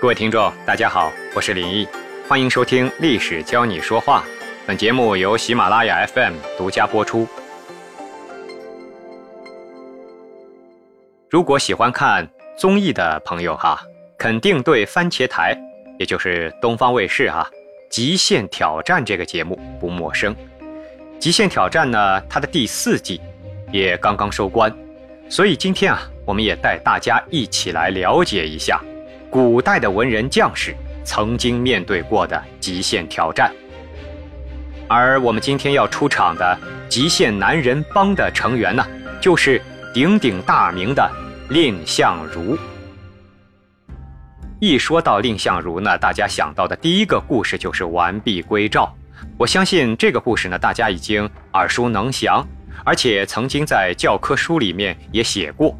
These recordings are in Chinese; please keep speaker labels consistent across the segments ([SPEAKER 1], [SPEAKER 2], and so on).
[SPEAKER 1] 各位听众，大家好，我是林毅，欢迎收听《历史教你说话》。本节目由喜马拉雅 FM 独家播出。如果喜欢看综艺的朋友哈，肯定对番茄台，也就是东方卫视啊《极限挑战》这个节目不陌生。《极限挑战》呢，它的第四季也刚刚收官，所以今天啊，我们也带大家一起来了解一下。古代的文人将士曾经面对过的极限挑战，而我们今天要出场的极限男人帮的成员呢，就是鼎鼎大名的蔺相如。一说到蔺相如呢，大家想到的第一个故事就是完璧归赵。我相信这个故事呢，大家已经耳熟能详，而且曾经在教科书里面也写过。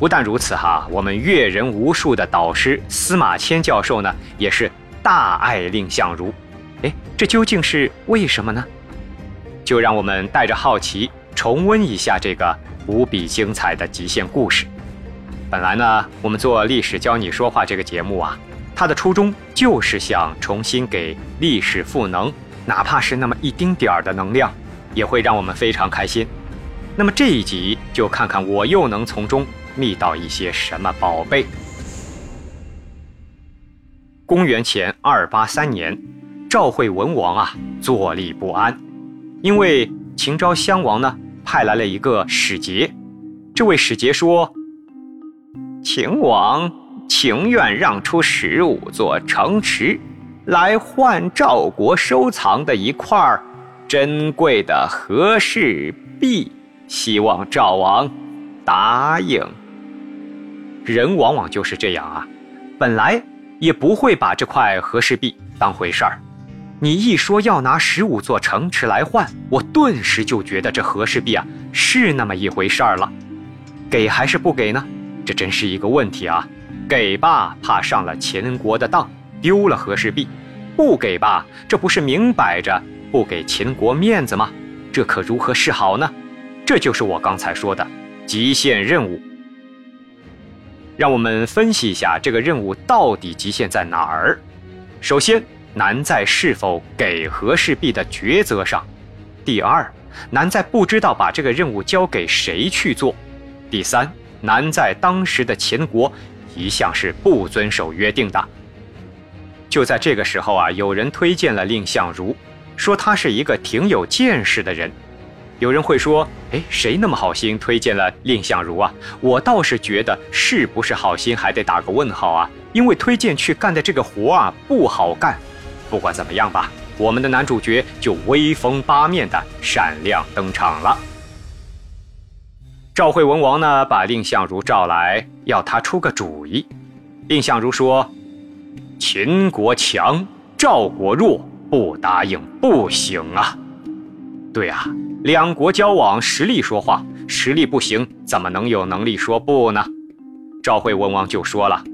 [SPEAKER 1] 不但如此哈，我们阅人无数的导师司马迁教授呢，也是大爱蔺相如。哎，这究竟是为什么呢？就让我们带着好奇重温一下这个无比精彩的极限故事。本来呢，我们做历史教你说话这个节目啊，它的初衷就是想重新给历史赋能，哪怕是那么一丁点儿的能量，也会让我们非常开心。那么这一集就看看我又能从中。觅到一些什么宝贝？公元前二八三年，赵惠文王啊坐立不安，因为秦昭襄王呢派来了一个使节。这位使节说：“秦王情愿让出十五座城池，来换赵国收藏的一块珍贵的和氏璧，希望赵王答应。”人往往就是这样啊，本来也不会把这块和氏璧当回事儿，你一说要拿十五座城池来换，我顿时就觉得这和氏璧啊是那么一回事儿了。给还是不给呢？这真是一个问题啊。给吧，怕上了秦国的当，丢了和氏璧；不给吧，这不是明摆着不给秦国面子吗？这可如何是好呢？这就是我刚才说的极限任务。让我们分析一下这个任务到底极限在哪儿。首先，难在是否给和氏璧的抉择上；第二，难在不知道把这个任务交给谁去做；第三，难在当时的秦国一向是不遵守约定的。就在这个时候啊，有人推荐了蔺相如，说他是一个挺有见识的人。有人会说：“哎，谁那么好心推荐了蔺相如啊？”我倒是觉得是不是好心还得打个问号啊，因为推荐去干的这个活啊不好干。不管怎么样吧，我们的男主角就威风八面的闪亮登场了。赵惠文王呢，把蔺相如召来，要他出个主意。蔺相如说：“秦国强，赵国弱，不答应不行啊。”对啊。两国交往，实力说话，实力不行，怎么能有能力说不呢？赵惠文王就说了：“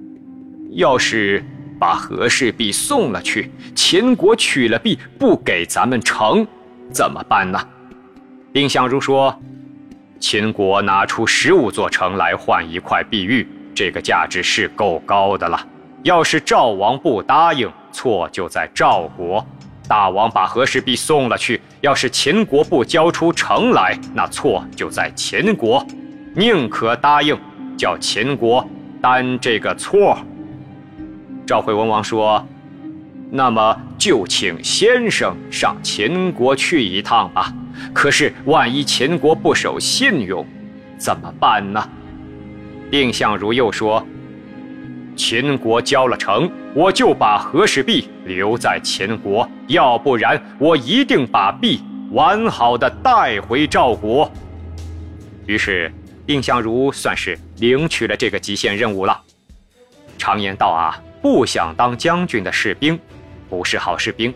[SPEAKER 1] 要是把和氏璧送了去，秦国取了璧不给咱们城，怎么办呢？”蔺相如说：“秦国拿出十五座城来换一块碧玉，这个价值是够高的了。要是赵王不答应，错就在赵国。”大王把和氏璧送了去，要是秦国不交出城来，那错就在秦国。宁可答应，叫秦国担这个错。赵惠文王说：“那么就请先生上秦国去一趟吧。可是万一秦国不守信用，怎么办呢？”蔺相如又说。秦国交了城，我就把和氏璧留在秦国；要不然，我一定把璧完好的带回赵国。于是，蔺相如算是领取了这个极限任务了。常言道啊，不想当将军的士兵，不是好士兵。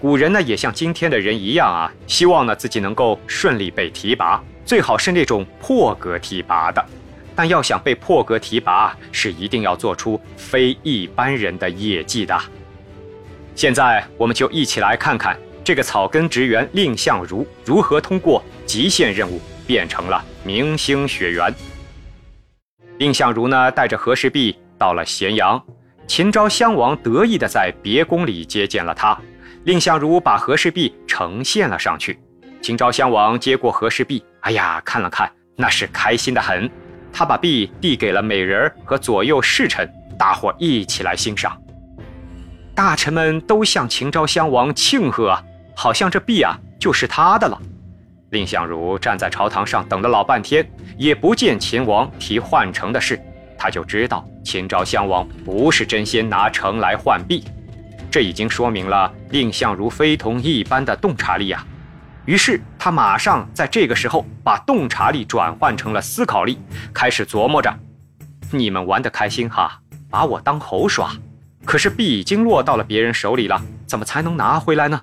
[SPEAKER 1] 古人呢，也像今天的人一样啊，希望呢自己能够顺利被提拔，最好是那种破格提拔的。但要想被破格提拔，是一定要做出非一般人的业绩的。现在，我们就一起来看看这个草根职员蔺相如如何通过极限任务变成了明星学员。蔺相如呢，带着和氏璧到了咸阳，秦昭襄王得意地在别宫里接见了他，蔺相如把和氏璧呈现了上去。秦昭襄王接过和氏璧，哎呀，看了看，那是开心的很。他把璧递给了美人和左右侍臣，大伙一起来欣赏。大臣们都向秦昭襄王庆贺啊，好像这璧啊就是他的了。蔺相如站在朝堂上等了老半天，也不见秦王提换城的事，他就知道秦昭襄王不是真心拿城来换璧，这已经说明了蔺相如非同一般的洞察力呀。于是他马上在这个时候把洞察力转换成了思考力，开始琢磨着：你们玩得开心哈，把我当猴耍。可是币已经落到了别人手里了，怎么才能拿回来呢？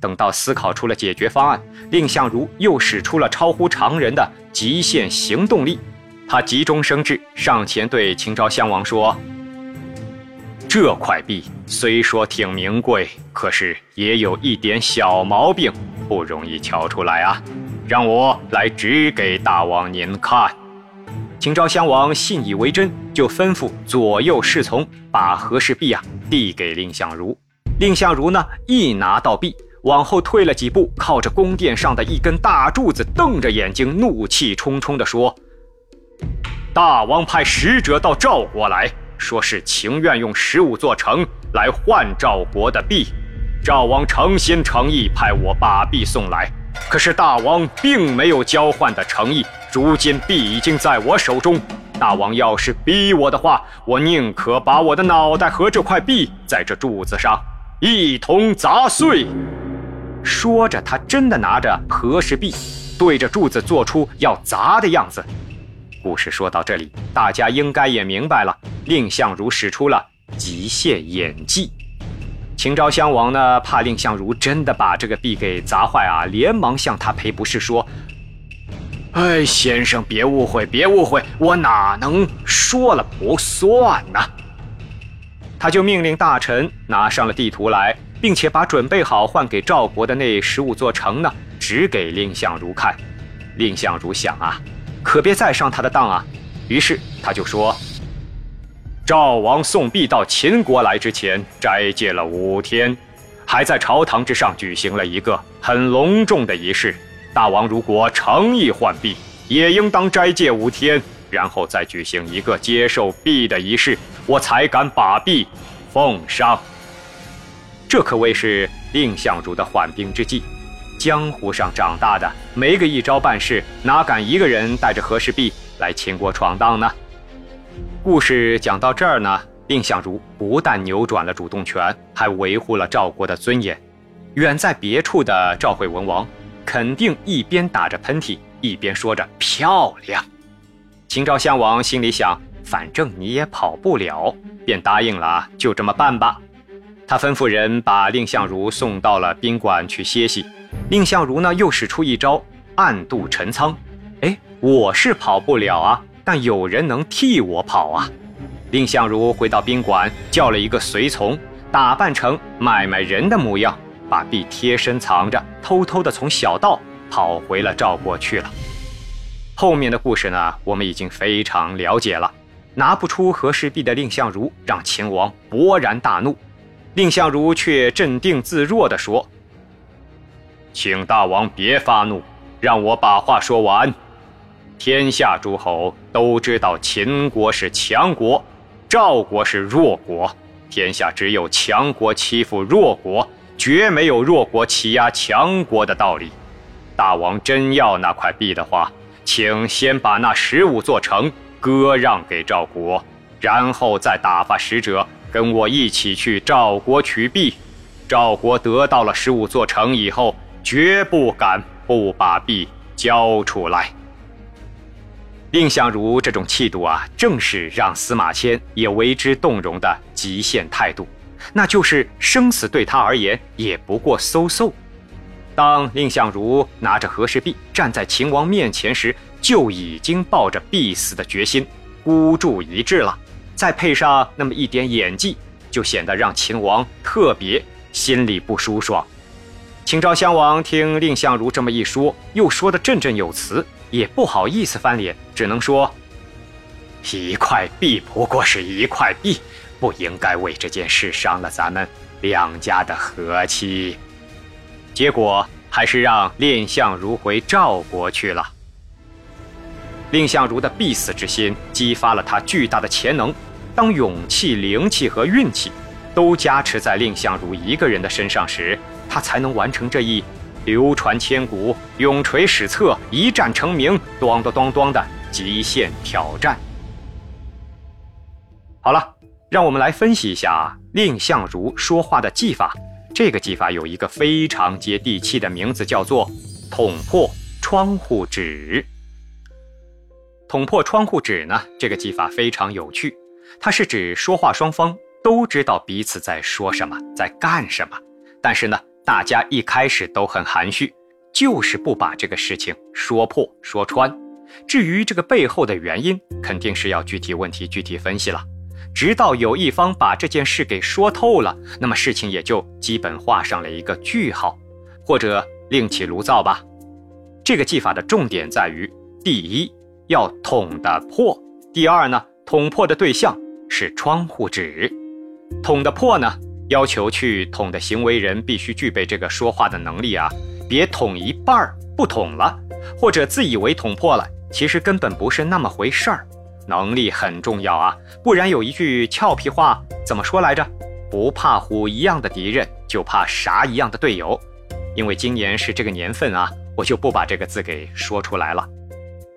[SPEAKER 1] 等到思考出了解决方案，蔺相如又使出了超乎常人的极限行动力。他急中生智，上前对秦昭襄王说：“这块币虽说挺名贵，可是也有一点小毛病，不容易瞧出来啊。让我来指给大王您看。”秦昭襄王信以为真，就吩咐左右侍从把和氏璧啊递给蔺相如。蔺相如呢，一拿到璧，往后退了几步，靠着宫殿上的一根大柱子，瞪着眼睛，怒气冲冲地说：“大王派使者到赵国来说是情愿用十五座城来换赵国的璧，赵王诚心诚意派我把璧送来。”可是大王并没有交换的诚意，如今币已经在我手中。大王要是逼我的话，我宁可把我的脑袋和这块币在这柱子上一同砸碎。说着，他真的拿着和氏璧，对着柱子做出要砸的样子。故事说到这里，大家应该也明白了，蔺相如使出了极限演技。秦昭襄王呢，怕蔺相如真的把这个璧给砸坏啊，连忙向他赔不是，说：“哎，先生别误会，别误会，我哪能说了不算呢？”他就命令大臣拿上了地图来，并且把准备好换给赵国的那十五座城呢，指给蔺相如看。蔺相如想啊，可别再上他的当啊，于是他就说。赵王送璧到秦国来之前，斋戒了五天，还在朝堂之上举行了一个很隆重的仪式。大王如果诚意换璧，也应当斋戒五天，然后再举行一个接受璧的仪式，我才敢把璧奉上。这可谓是蔺相如的缓兵之计。江湖上长大的，没个一招半式，哪敢一个人带着和氏璧来秦国闯荡呢？故事讲到这儿呢，蔺相如不但扭转了主动权，还维护了赵国的尊严。远在别处的赵惠文王肯定一边打着喷嚏，一边说着漂亮。秦昭襄王心里想，反正你也跑不了，便答应了，就这么办吧。他吩咐人把蔺相如送到了宾馆去歇息。蔺相如呢，又使出一招暗度陈仓。哎，我是跑不了啊。但有人能替我跑啊！蔺相如回到宾馆，叫了一个随从，打扮成买卖人的模样，把璧贴身藏着，偷偷的从小道跑回了赵国去了。后面的故事呢，我们已经非常了解了。拿不出和氏璧的蔺相如，让秦王勃然大怒。蔺相如却镇定自若地说：“请大王别发怒，让我把话说完。”天下诸侯都知道秦国是强国，赵国是弱国。天下只有强国欺负弱国，绝没有弱国欺压强国的道理。大王真要那块璧的话，请先把那十五座城割让给赵国，然后再打发使者跟我一起去赵国取璧。赵国得到了十五座城以后，绝不敢不把璧交出来。蔺相如这种气度啊，正是让司马迁也为之动容的极限态度，那就是生死对他而言也不过嗖嗖。当蔺相如拿着和氏璧站在秦王面前时，就已经抱着必死的决心，孤注一掷了。再配上那么一点演技，就显得让秦王特别心里不舒爽。秦昭襄王听蔺相如这么一说，又说得振振有词。也不好意思翻脸，只能说：“一块璧不过是一块璧，不应该为这件事伤了咱们两家的和气。结果还是让蔺相如回赵国去了。蔺相如的必死之心激发了他巨大的潜能，当勇气、灵气和运气都加持在蔺相如一个人的身上时，他才能完成这一流传千古、永垂史册、一战成名、咚咚咚咚的极限挑战。好了，让我们来分析一下蔺相如说话的技法。这个技法有一个非常接地气的名字，叫做“捅破窗户纸”。捅破窗户纸呢？这个技法非常有趣，它是指说话双方都知道彼此在说什么，在干什么，但是呢，大家一开始都很含蓄，就是不把这个事情说破说穿。至于这个背后的原因，肯定是要具体问题具体分析了，直到有一方把这件事给说透了，那么事情也就基本画上了一个句号，或者另起炉灶吧。这个技法的重点在于，第一。要捅得破。第二呢，捅破的对象是窗户纸。捅得破呢，要求去捅的行为人必须具备这个说话的能力啊，别捅一半儿不捅了，或者自以为捅破了，其实根本不是那么回事儿。能力很重要啊，不然有一句俏皮话怎么说来着？不怕虎一样的敌人，就怕啥一样的队友。因为今年是这个年份啊，我就不把这个字给说出来了。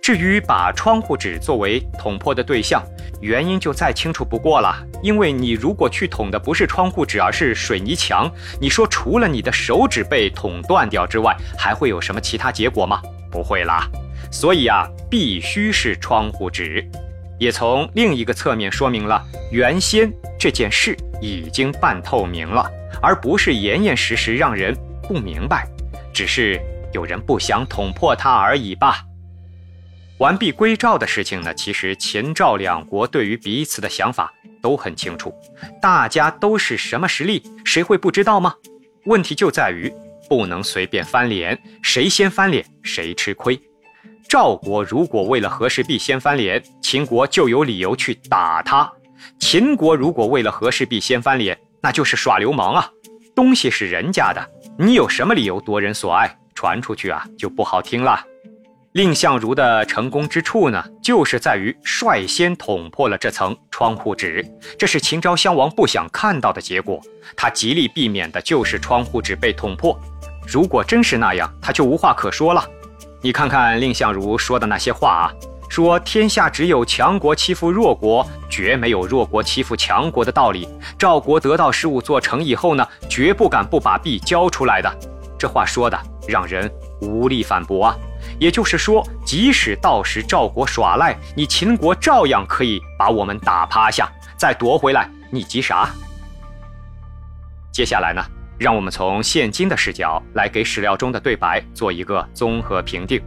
[SPEAKER 1] 至于把窗户纸作为捅破的对象，原因就再清楚不过了。因为你如果去捅的不是窗户纸，而是水泥墙，你说除了你的手指被捅断掉之外，还会有什么其他结果吗？不会啦。所以啊，必须是窗户纸，也从另一个侧面说明了原先这件事已经半透明了，而不是严严实实让人不明白，只是有人不想捅破它而已吧。完璧归赵的事情呢，其实秦赵两国对于彼此的想法都很清楚，大家都是什么实力，谁会不知道吗？问题就在于不能随便翻脸，谁先翻脸谁吃亏。赵国如果为了和氏璧先翻脸，秦国就有理由去打他；秦国如果为了和氏璧先翻脸，那就是耍流氓啊！东西是人家的，你有什么理由夺人所爱？传出去啊，就不好听了。蔺相如的成功之处呢，就是在于率先捅破了这层窗户纸，这是秦昭襄王不想看到的结果。他极力避免的就是窗户纸被捅破。如果真是那样，他就无话可说了。你看看蔺相如说的那些话啊，说天下只有强国欺负弱国，绝没有弱国欺负强国的道理。赵国得到十五座城以后呢，绝不敢不把币交出来的。这话说的让人无力反驳啊。也就是说，即使到时赵国耍赖，你秦国照样可以把我们打趴下，再夺回来，你急啥？接下来呢，让我们从现今的视角来给史料中的对白做一个综合评定。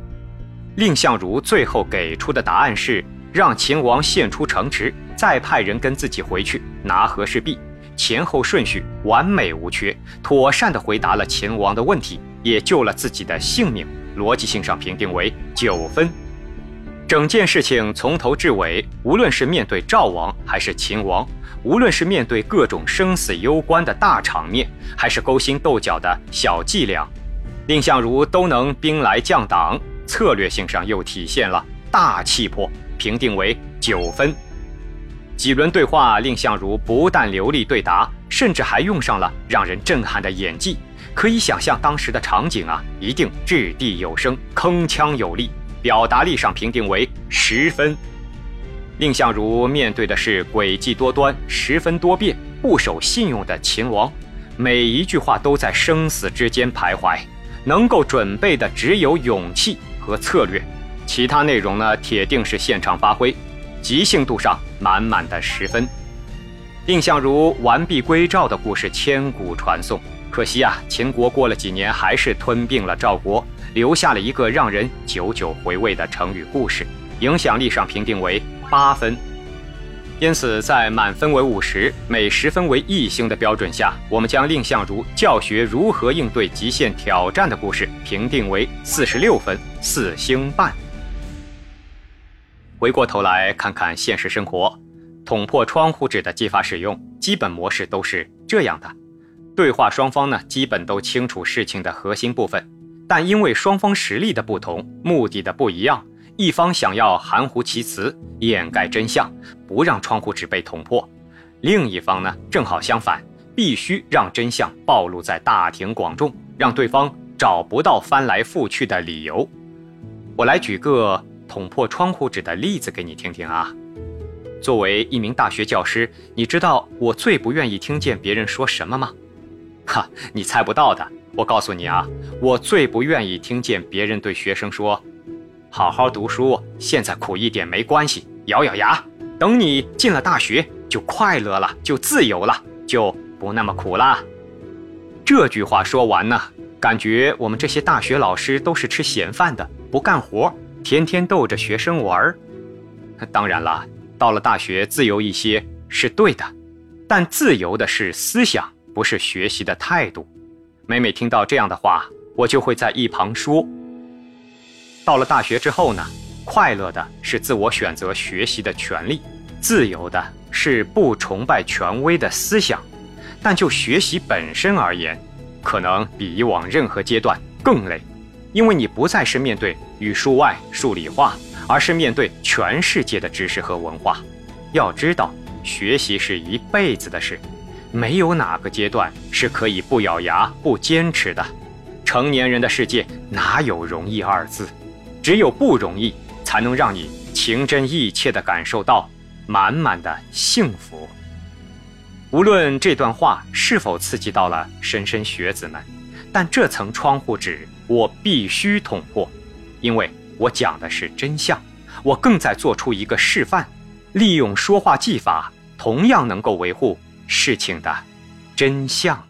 [SPEAKER 1] 蔺相如最后给出的答案是让秦王献出城池，再派人跟自己回去拿和氏璧，前后顺序完美无缺，妥善地回答了秦王的问题，也救了自己的性命。逻辑性上评定为九分。整件事情从头至尾，无论是面对赵王还是秦王，无论是面对各种生死攸关的大场面，还是勾心斗角的小伎俩，蔺相如都能兵来将挡，策略性上又体现了大气魄，评定为九分。几轮对话，蔺相如不但流利对答，甚至还用上了让人震撼的演技。可以想象当时的场景啊，一定掷地有声，铿锵有力，表达力上评定为十分。蔺相如面对的是诡计多端、十分多变、不守信用的秦王，每一句话都在生死之间徘徊，能够准备的只有勇气和策略，其他内容呢，铁定是现场发挥，即兴度上满满的十分。蔺相如完璧归赵的故事千古传颂。可惜啊，秦国过了几年还是吞并了赵国，留下了一个让人久久回味的成语故事，影响力上评定为八分。因此，在满分为五十，每十分为一星的标准下，我们将蔺相如教学如何应对极限挑战的故事评定为四十六分，四星半。回过头来看看现实生活。捅破窗户纸的技法使用基本模式都是这样的：对话双方呢，基本都清楚事情的核心部分，但因为双方实力的不同，目的的不一样，一方想要含糊其辞，掩盖真相，不让窗户纸被捅破；另一方呢，正好相反，必须让真相暴露在大庭广众，让对方找不到翻来覆去的理由。我来举个捅破窗户纸的例子给你听听啊。作为一名大学教师，你知道我最不愿意听见别人说什么吗？哈，你猜不到的。我告诉你啊，我最不愿意听见别人对学生说：“好好读书，现在苦一点没关系，咬咬牙，等你进了大学就快乐了，就自由了，就不那么苦了。”这句话说完呢，感觉我们这些大学老师都是吃闲饭的，不干活，天天逗着学生玩。当然了。到了大学，自由一些是对的，但自由的是思想，不是学习的态度。每每听到这样的话，我就会在一旁说：到了大学之后呢，快乐的是自我选择学习的权利，自由的是不崇拜权威的思想。但就学习本身而言，可能比以往任何阶段更累，因为你不再是面对语数外、数理化。而是面对全世界的知识和文化，要知道，学习是一辈子的事，没有哪个阶段是可以不咬牙不坚持的。成年人的世界哪有容易二字？只有不容易，才能让你情真意切地感受到满满的幸福。无论这段话是否刺激到了莘莘学子们，但这层窗户纸我必须捅破，因为。我讲的是真相，我更在做出一个示范，利用说话技法，同样能够维护事情的真相。